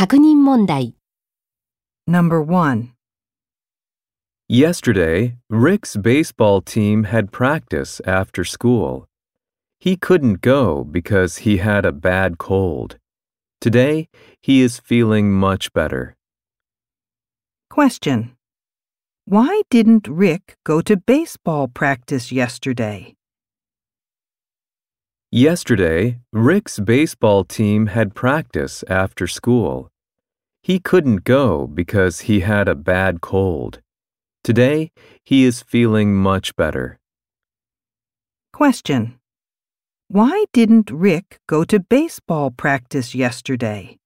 确认问题 Number 1. Yesterday, Rick's baseball team had practice after school. He couldn't go because he had a bad cold. Today, he is feeling much better. Question. Why didn't Rick go to baseball practice yesterday? Yesterday, Rick's baseball team had practice after school. He couldn't go because he had a bad cold. Today, he is feeling much better. Question. Why didn't Rick go to baseball practice yesterday?